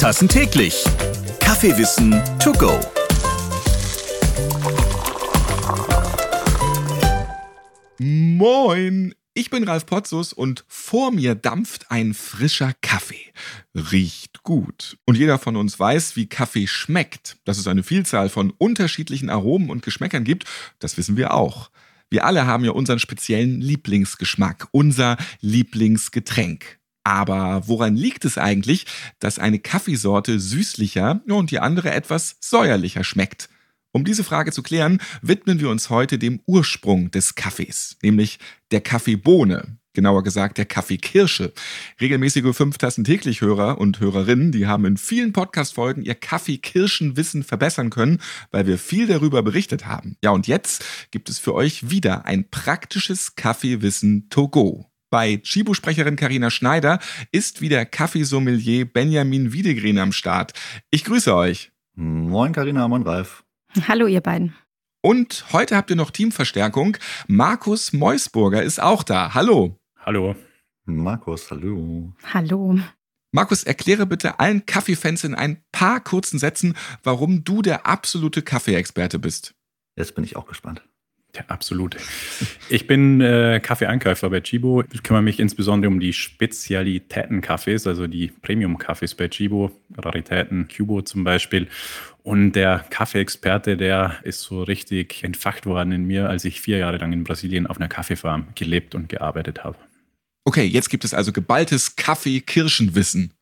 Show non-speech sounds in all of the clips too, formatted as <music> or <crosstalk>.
Tassen täglich. Kaffeewissen to go. Moin! Ich bin Ralf Potzus und vor mir dampft ein frischer Kaffee. Riecht gut. Und jeder von uns weiß, wie Kaffee schmeckt. Dass es eine Vielzahl von unterschiedlichen Aromen und Geschmäckern gibt, das wissen wir auch. Wir alle haben ja unseren speziellen Lieblingsgeschmack, unser Lieblingsgetränk. Aber woran liegt es eigentlich, dass eine Kaffeesorte süßlicher und die andere etwas säuerlicher schmeckt? Um diese Frage zu klären, widmen wir uns heute dem Ursprung des Kaffees, nämlich der Kaffeebohne, genauer gesagt der Kaffeekirsche. Regelmäßige fünf Tassen täglich Hörer und Hörerinnen, die haben in vielen Podcast-Folgen ihr Kaffeekirschenwissen verbessern können, weil wir viel darüber berichtet haben. Ja, und jetzt gibt es für euch wieder ein praktisches Kaffeewissen to go. Bei Chibo-Sprecherin Karina Schneider ist wieder Kaffeesommelier Benjamin Wiedegren am Start. Ich grüße euch. Moin Karina, moin Ralf. Hallo ihr beiden. Und heute habt ihr noch Teamverstärkung. Markus Meusburger ist auch da. Hallo. Hallo. Markus, hallo. Hallo. Markus, erkläre bitte allen Kaffeefans in ein paar kurzen Sätzen, warum du der absolute Kaffeeexperte bist. Jetzt bin ich auch gespannt. Ja, absolut. Ich bin äh, Kaffeeeinkäufer bei Chibo. Ich kümmere mich insbesondere um die Spezialitäten-Kaffees, also die Premium-Kaffees bei Chibo, Raritäten, Cubo zum Beispiel. Und der Kaffeeexperte, der ist so richtig entfacht worden in mir, als ich vier Jahre lang in Brasilien auf einer Kaffeefarm gelebt und gearbeitet habe. Okay, jetzt gibt es also geballtes Kaffee-Kirschenwissen.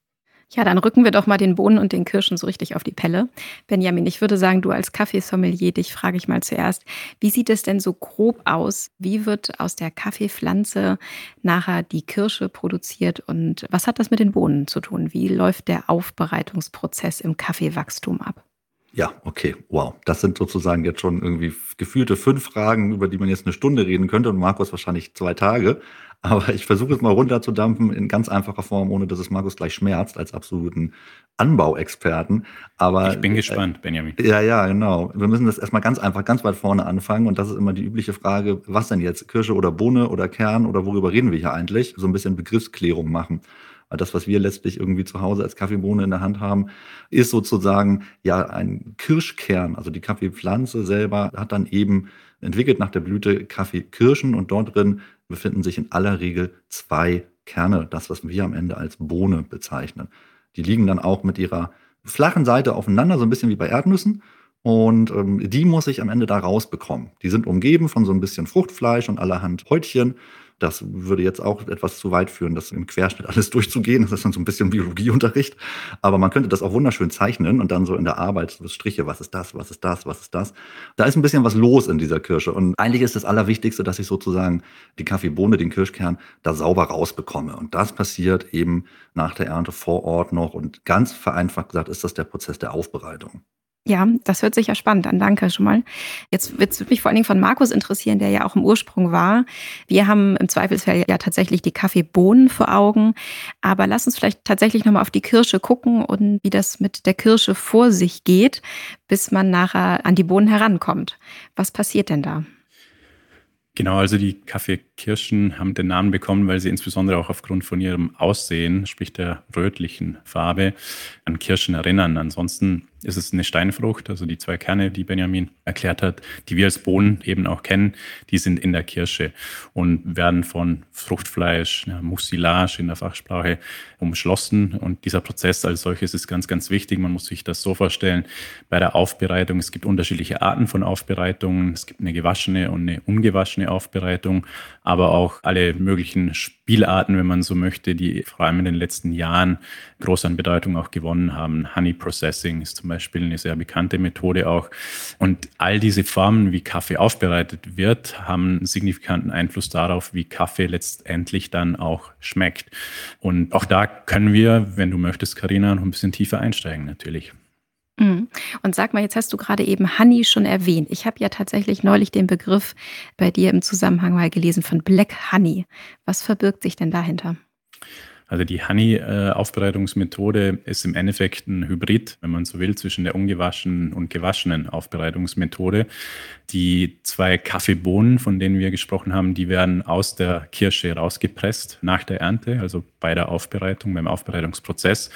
Ja, dann rücken wir doch mal den Bohnen und den Kirschen so richtig auf die Pelle. Benjamin, ich würde sagen, du als Kaffeesommelier, dich frage ich mal zuerst, wie sieht es denn so grob aus? Wie wird aus der Kaffeepflanze nachher die Kirsche produziert und was hat das mit den Bohnen zu tun? Wie läuft der Aufbereitungsprozess im Kaffeewachstum ab? Ja, okay, wow. Das sind sozusagen jetzt schon irgendwie gefühlte fünf Fragen, über die man jetzt eine Stunde reden könnte und Markus wahrscheinlich zwei Tage. Aber ich versuche es mal runterzudampfen in ganz einfacher Form, ohne dass es Markus gleich schmerzt, als absoluten Anbauexperten. Aber ich bin gespannt, äh, Benjamin. Ja, ja, genau. Wir müssen das erstmal ganz einfach, ganz weit vorne anfangen. Und das ist immer die übliche Frage, was denn jetzt? Kirsche oder Bohne oder Kern oder worüber reden wir hier eigentlich? So ein bisschen Begriffsklärung machen. Weil das, was wir letztlich irgendwie zu Hause als Kaffeebohne in der Hand haben, ist sozusagen ja ein Kirschkern. Also die Kaffeepflanze selber hat dann eben entwickelt nach der Blüte Kaffeekirschen und dort drin befinden sich in aller Regel zwei Kerne, das, was wir am Ende als Bohne bezeichnen. Die liegen dann auch mit ihrer flachen Seite aufeinander, so ein bisschen wie bei Erdnüssen. Und ähm, die muss ich am Ende da rausbekommen. Die sind umgeben von so ein bisschen Fruchtfleisch und allerhand Häutchen. Das würde jetzt auch etwas zu weit führen, das im Querschnitt <laughs> alles durchzugehen. Das ist dann so ein bisschen Biologieunterricht. Aber man könnte das auch wunderschön zeichnen und dann so in der Arbeit so Striche, was ist das, was ist das, was ist das. Da ist ein bisschen was los in dieser Kirsche. Und eigentlich ist das Allerwichtigste, dass ich sozusagen die Kaffeebohne, den Kirschkern, da sauber rausbekomme. Und das passiert eben nach der Ernte vor Ort noch. Und ganz vereinfacht gesagt ist das der Prozess der Aufbereitung. Ja, das hört sich ja spannend an. Danke schon mal. Jetzt wird es mich vor allen Dingen von Markus interessieren, der ja auch im Ursprung war. Wir haben im Zweifelsfall ja tatsächlich die Kaffeebohnen vor Augen. Aber lass uns vielleicht tatsächlich nochmal auf die Kirsche gucken und wie das mit der Kirsche vor sich geht, bis man nachher an die Bohnen herankommt. Was passiert denn da? Genau, also die Kaffeekirschen haben den Namen bekommen, weil sie insbesondere auch aufgrund von ihrem Aussehen, sprich der rötlichen Farbe, an Kirschen erinnern. Ansonsten ist es eine Steinfrucht, also die zwei Kerne, die Benjamin erklärt hat, die wir als Bohnen eben auch kennen, die sind in der Kirsche und werden von Fruchtfleisch, ja, Mucilage in der Fachsprache, umschlossen. Und dieser Prozess als solches ist ganz, ganz wichtig. Man muss sich das so vorstellen, bei der Aufbereitung, es gibt unterschiedliche Arten von Aufbereitungen. Es gibt eine gewaschene und eine ungewaschene Aufbereitung, aber auch alle möglichen Spielarten, wenn man so möchte, die vor allem in den letzten Jahren groß an Bedeutung auch gewonnen haben. Honey Processing ist zum Beispiel eine sehr bekannte Methode auch. Und all diese Formen, wie Kaffee aufbereitet wird, haben einen signifikanten Einfluss darauf, wie Kaffee letztendlich dann auch schmeckt. Und auch da können wir, wenn du möchtest, Karina, noch ein bisschen tiefer einsteigen natürlich. Mhm. Und sag mal, jetzt hast du gerade eben Honey schon erwähnt. Ich habe ja tatsächlich neulich den Begriff bei dir im Zusammenhang mal gelesen von Black Honey. Was verbirgt sich denn dahinter? Also die Honey-Aufbereitungsmethode ist im Endeffekt ein Hybrid, wenn man so will, zwischen der ungewaschenen und gewaschenen Aufbereitungsmethode. Die zwei Kaffeebohnen, von denen wir gesprochen haben, die werden aus der Kirsche rausgepresst nach der Ernte, also bei der Aufbereitung, beim Aufbereitungsprozess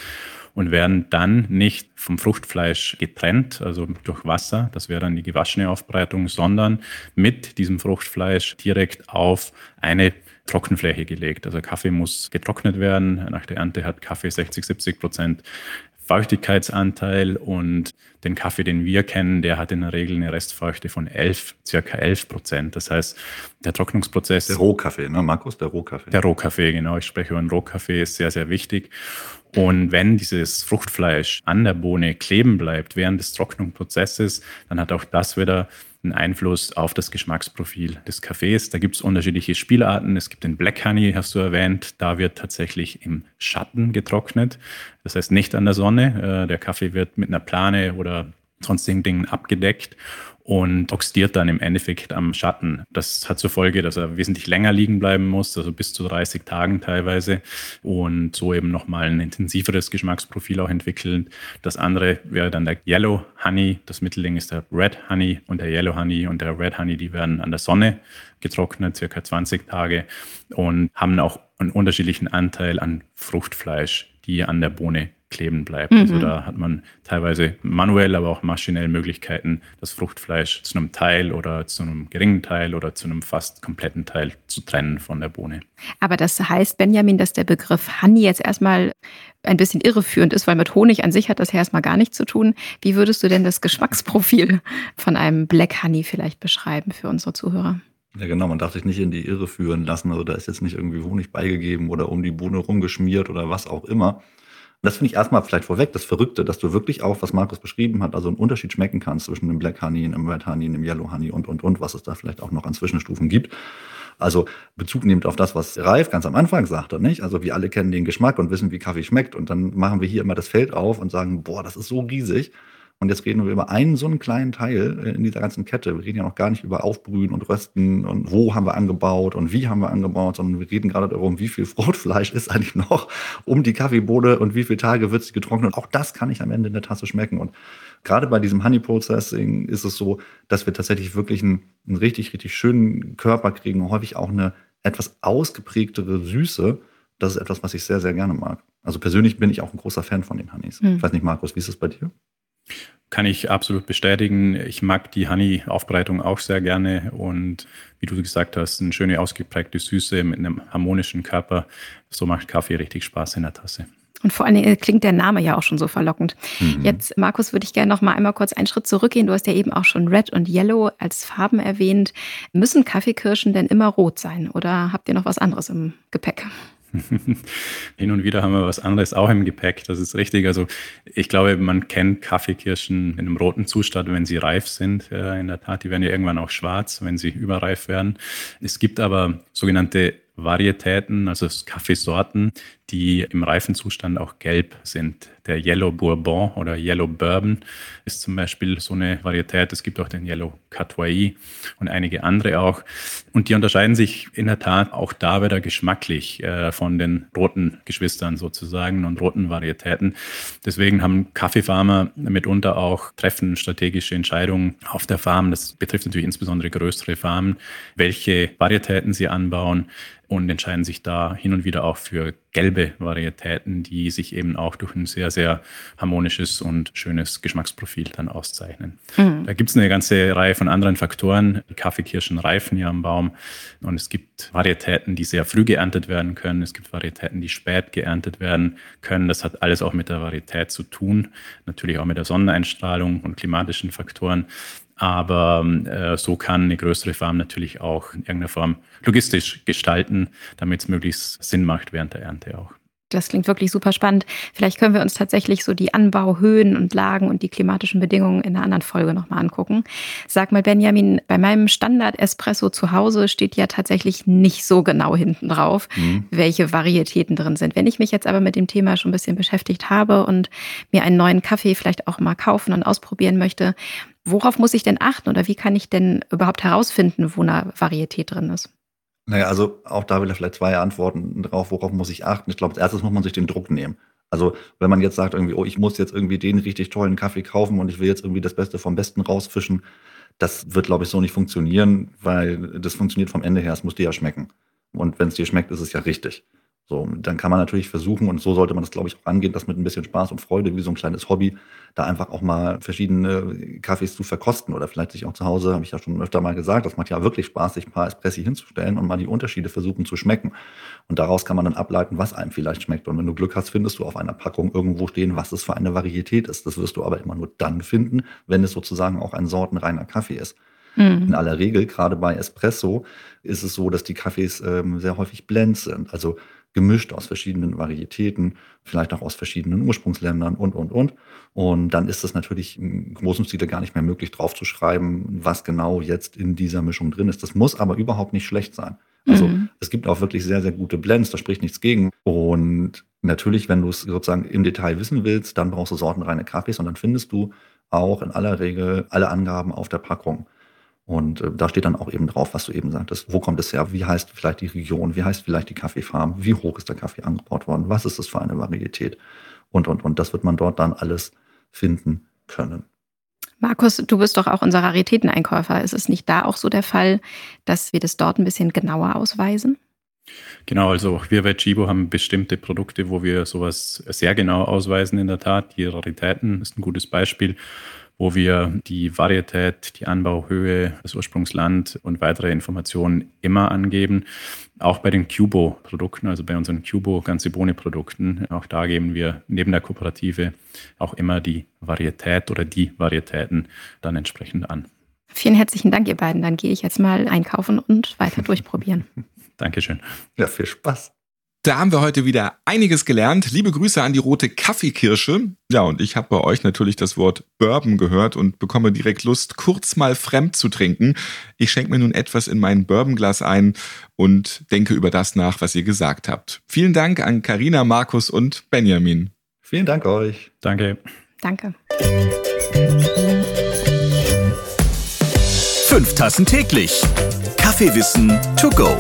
und werden dann nicht vom Fruchtfleisch getrennt, also durch Wasser, das wäre dann die gewaschene Aufbereitung, sondern mit diesem Fruchtfleisch direkt auf eine Trockenfläche gelegt. Also Kaffee muss getrocknet werden. Nach der Ernte hat Kaffee 60, 70 Prozent Feuchtigkeitsanteil und den Kaffee, den wir kennen, der hat in der Regel eine Restfeuchte von 11, circa 11 Prozent. Das heißt, der Trocknungsprozess. Der Rohkaffee, ne, Markus? Der Rohkaffee. Der Rohkaffee, genau. Ich spreche über einen Rohkaffee, ist sehr, sehr wichtig. Und wenn dieses Fruchtfleisch an der Bohne kleben bleibt während des Trocknungsprozesses, dann hat auch das wieder einen Einfluss auf das Geschmacksprofil des Kaffees. Da gibt es unterschiedliche Spielarten. Es gibt den Black Honey, hast du erwähnt. Da wird tatsächlich im Schatten getrocknet. Das heißt nicht an der Sonne. Äh, der Kaffee wird mit einer Plane oder sonstigen Dingen abgedeckt und oxidiert dann im Endeffekt am Schatten. Das hat zur Folge, dass er wesentlich länger liegen bleiben muss, also bis zu 30 Tagen teilweise und so eben nochmal ein intensiveres Geschmacksprofil auch entwickeln. Das andere wäre dann der Yellow Honey, das Mittelding ist der Red Honey und der Yellow Honey und der Red Honey, die werden an der Sonne getrocknet, circa 20 Tage und haben auch einen unterschiedlichen Anteil an Fruchtfleisch, die an der Bohne kleben bleibt. Also mhm. Also da hat man teilweise manuell, aber auch maschinell Möglichkeiten, das Fruchtfleisch zu einem Teil oder zu einem geringen Teil oder zu einem fast kompletten Teil zu trennen von der Bohne. Aber das heißt, Benjamin, dass der Begriff Honey jetzt erstmal ein bisschen irreführend ist, weil mit Honig an sich hat das ja erstmal gar nichts zu tun. Wie würdest du denn das Geschmacksprofil von einem Black Honey vielleicht beschreiben für unsere Zuhörer? Ja, genau, man darf sich nicht in die Irre führen lassen. Also da ist jetzt nicht irgendwie Honig beigegeben oder um die Bohne rumgeschmiert oder was auch immer. Das finde ich erstmal vielleicht vorweg das Verrückte, dass du wirklich auch, was Markus beschrieben hat, also einen Unterschied schmecken kannst zwischen dem Black Honey, einem Red Honey, einem Yellow Honey und, und, und, was es da vielleicht auch noch an Zwischenstufen gibt. Also Bezug nehmend auf das, was Ralf ganz am Anfang sagte, nicht? Also wir alle kennen den Geschmack und wissen, wie Kaffee schmeckt. Und dann machen wir hier immer das Feld auf und sagen, boah, das ist so riesig. Und jetzt reden wir über einen so einen kleinen Teil äh, in dieser ganzen Kette. Wir reden ja noch gar nicht über Aufbrühen und Rösten und wo haben wir angebaut und wie haben wir angebaut, sondern wir reden gerade darum, wie viel Fruchtfleisch ist eigentlich noch um die Kaffeebohne und wie viele Tage wird sie getrocknet. Und auch das kann ich am Ende in der Tasse schmecken. Und gerade bei diesem Honey Processing ist es so, dass wir tatsächlich wirklich einen, einen richtig, richtig schönen Körper kriegen und häufig auch eine etwas ausgeprägtere Süße. Das ist etwas, was ich sehr, sehr gerne mag. Also persönlich bin ich auch ein großer Fan von den Honeys. Hm. Ich weiß nicht, Markus, wie ist es bei dir? Kann ich absolut bestätigen. Ich mag die Honey-Aufbereitung auch sehr gerne und wie du gesagt hast, eine schöne ausgeprägte Süße mit einem harmonischen Körper. So macht Kaffee richtig Spaß in der Tasse. Und vor allen Dingen klingt der Name ja auch schon so verlockend. Mhm. Jetzt, Markus, würde ich gerne noch mal einmal kurz einen Schritt zurückgehen. Du hast ja eben auch schon Red und Yellow als Farben erwähnt. Müssen Kaffeekirschen denn immer rot sein oder habt ihr noch was anderes im Gepäck? Hin und wieder haben wir was anderes auch im Gepäck, das ist richtig. Also ich glaube, man kennt Kaffeekirschen in einem roten Zustand, wenn sie reif sind. In der Tat, die werden ja irgendwann auch schwarz, wenn sie überreif werden. Es gibt aber sogenannte Varietäten, also Kaffeesorten, die im reifen Zustand auch gelb sind. Der Yellow Bourbon oder Yellow Bourbon ist zum Beispiel so eine Varietät. Es gibt auch den Yellow Catois und einige andere auch. Und die unterscheiden sich in der Tat auch da wieder geschmacklich äh, von den roten Geschwistern sozusagen und roten Varietäten. Deswegen haben Kaffeefarmer mitunter auch treffen strategische Entscheidungen auf der Farm. Das betrifft natürlich insbesondere größere Farmen, welche Varietäten sie anbauen und entscheiden sich da hin und wieder auch für gelbe Varietäten, die sich eben auch durch ein sehr, sehr harmonisches und schönes Geschmacksprofil dann auszeichnen. Mhm. Da gibt es eine ganze Reihe von anderen Faktoren. Die Kaffeekirschen reifen ja am Baum und es gibt Varietäten, die sehr früh geerntet werden können. Es gibt Varietäten, die spät geerntet werden können. Das hat alles auch mit der Varietät zu tun, natürlich auch mit der Sonneneinstrahlung und klimatischen Faktoren. Aber äh, so kann eine größere Farm natürlich auch in irgendeiner Form logistisch gestalten, damit es möglichst Sinn macht während der Ernte auch. Das klingt wirklich super spannend. Vielleicht können wir uns tatsächlich so die Anbauhöhen und Lagen und die klimatischen Bedingungen in einer anderen Folge nochmal angucken. Sag mal, Benjamin, bei meinem Standard-Espresso zu Hause steht ja tatsächlich nicht so genau hinten drauf, mhm. welche Varietäten drin sind. Wenn ich mich jetzt aber mit dem Thema schon ein bisschen beschäftigt habe und mir einen neuen Kaffee vielleicht auch mal kaufen und ausprobieren möchte, worauf muss ich denn achten oder wie kann ich denn überhaupt herausfinden, wo eine Varietät drin ist? Naja, also auch da will er vielleicht zwei Antworten drauf, worauf muss ich achten. Ich glaube, als erstes muss man sich den Druck nehmen. Also wenn man jetzt sagt, irgendwie, oh, ich muss jetzt irgendwie den richtig tollen Kaffee kaufen und ich will jetzt irgendwie das Beste vom Besten rausfischen, das wird, glaube ich, so nicht funktionieren, weil das funktioniert vom Ende her, es muss dir ja schmecken. Und wenn es dir schmeckt, ist es ja richtig. So, dann kann man natürlich versuchen, und so sollte man das, glaube ich, auch angehen, das mit ein bisschen Spaß und Freude, wie so ein kleines Hobby, da einfach auch mal verschiedene Kaffees zu verkosten oder vielleicht sich auch zu Hause, habe ich ja schon öfter mal gesagt, das macht ja wirklich Spaß, sich ein paar Espressi hinzustellen und mal die Unterschiede versuchen zu schmecken. Und daraus kann man dann ableiten, was einem vielleicht schmeckt. Und wenn du Glück hast, findest du auf einer Packung irgendwo stehen, was es für eine Varietät ist. Das wirst du aber immer nur dann finden, wenn es sozusagen auch ein sortenreiner Kaffee ist. Mhm. In aller Regel, gerade bei Espresso, ist es so, dass die Kaffees ähm, sehr häufig Blends sind. Also gemischt aus verschiedenen Varietäten, vielleicht auch aus verschiedenen Ursprungsländern und, und, und. Und dann ist es natürlich im großen Stile gar nicht mehr möglich, draufzuschreiben, was genau jetzt in dieser Mischung drin ist. Das muss aber überhaupt nicht schlecht sein. Also mhm. es gibt auch wirklich sehr, sehr gute Blends, da spricht nichts gegen. Und natürlich, wenn du es sozusagen im Detail wissen willst, dann brauchst du sortenreine Kaffees und dann findest du auch in aller Regel alle Angaben auf der Packung. Und äh, da steht dann auch eben drauf, was du eben sagtest. Wo kommt es her? Wie heißt vielleicht die Region? Wie heißt vielleicht die Kaffeefarm? Wie hoch ist der Kaffee angebaut worden? Was ist das für eine Varietät? Und, und, und. Das wird man dort dann alles finden können. Markus, du bist doch auch unser Raritäteneinkäufer. Ist es nicht da auch so der Fall, dass wir das dort ein bisschen genauer ausweisen? Genau, also wir bei Chibo haben bestimmte Produkte, wo wir sowas sehr genau ausweisen in der Tat. Die Raritäten ist ein gutes Beispiel wo wir die Varietät, die Anbauhöhe, das Ursprungsland und weitere Informationen immer angeben. Auch bei den Cubo-Produkten, also bei unseren Cubo ganze Bohne-Produkten, auch da geben wir neben der Kooperative auch immer die Varietät oder die Varietäten dann entsprechend an. Vielen herzlichen Dank, ihr beiden. Dann gehe ich jetzt mal einkaufen und weiter durchprobieren. <laughs> Dankeschön. Ja, viel Spaß. Da haben wir heute wieder einiges gelernt. Liebe Grüße an die rote Kaffeekirsche. Ja, und ich habe bei euch natürlich das Wort Bourbon gehört und bekomme direkt Lust, kurz mal fremd zu trinken. Ich schenke mir nun etwas in mein Bourbonglas ein und denke über das nach, was ihr gesagt habt. Vielen Dank an Karina, Markus und Benjamin. Vielen Dank euch. Danke. Danke. Fünf Tassen täglich. Kaffeewissen to go.